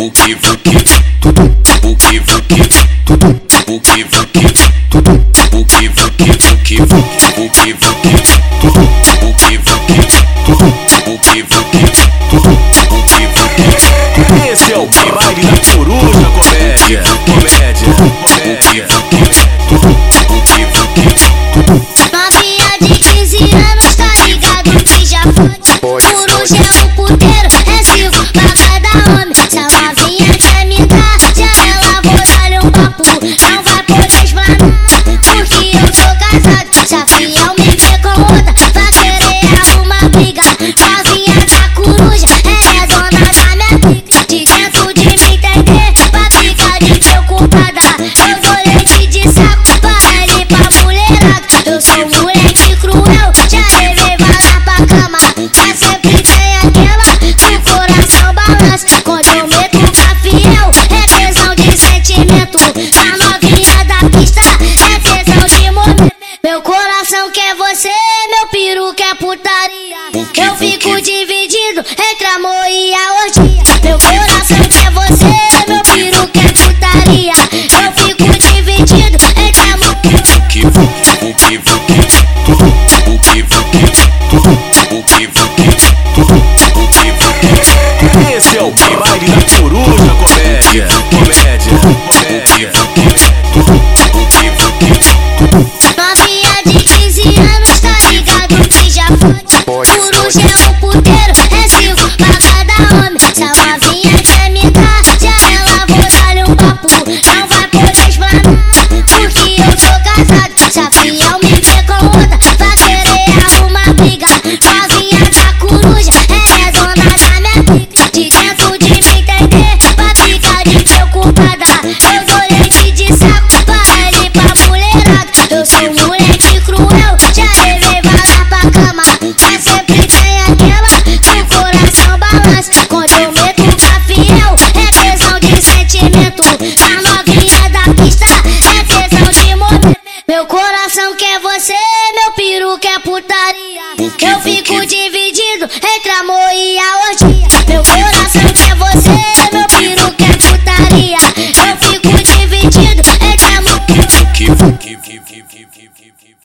Vuki vuki tudo Vuki vuki tudo Vuki vuki tudo Vuki vuki vuki Vuki vuki Esse é o baile da coruja comédia que é putaria. Eu fico dividido entre amor e a orgia. Meu coração quer você, meu piro quer putaria. Eu fico dividido entre amor e orgia. Esse é o baile da coruja comédia. you know quer é putaria. Eu fico de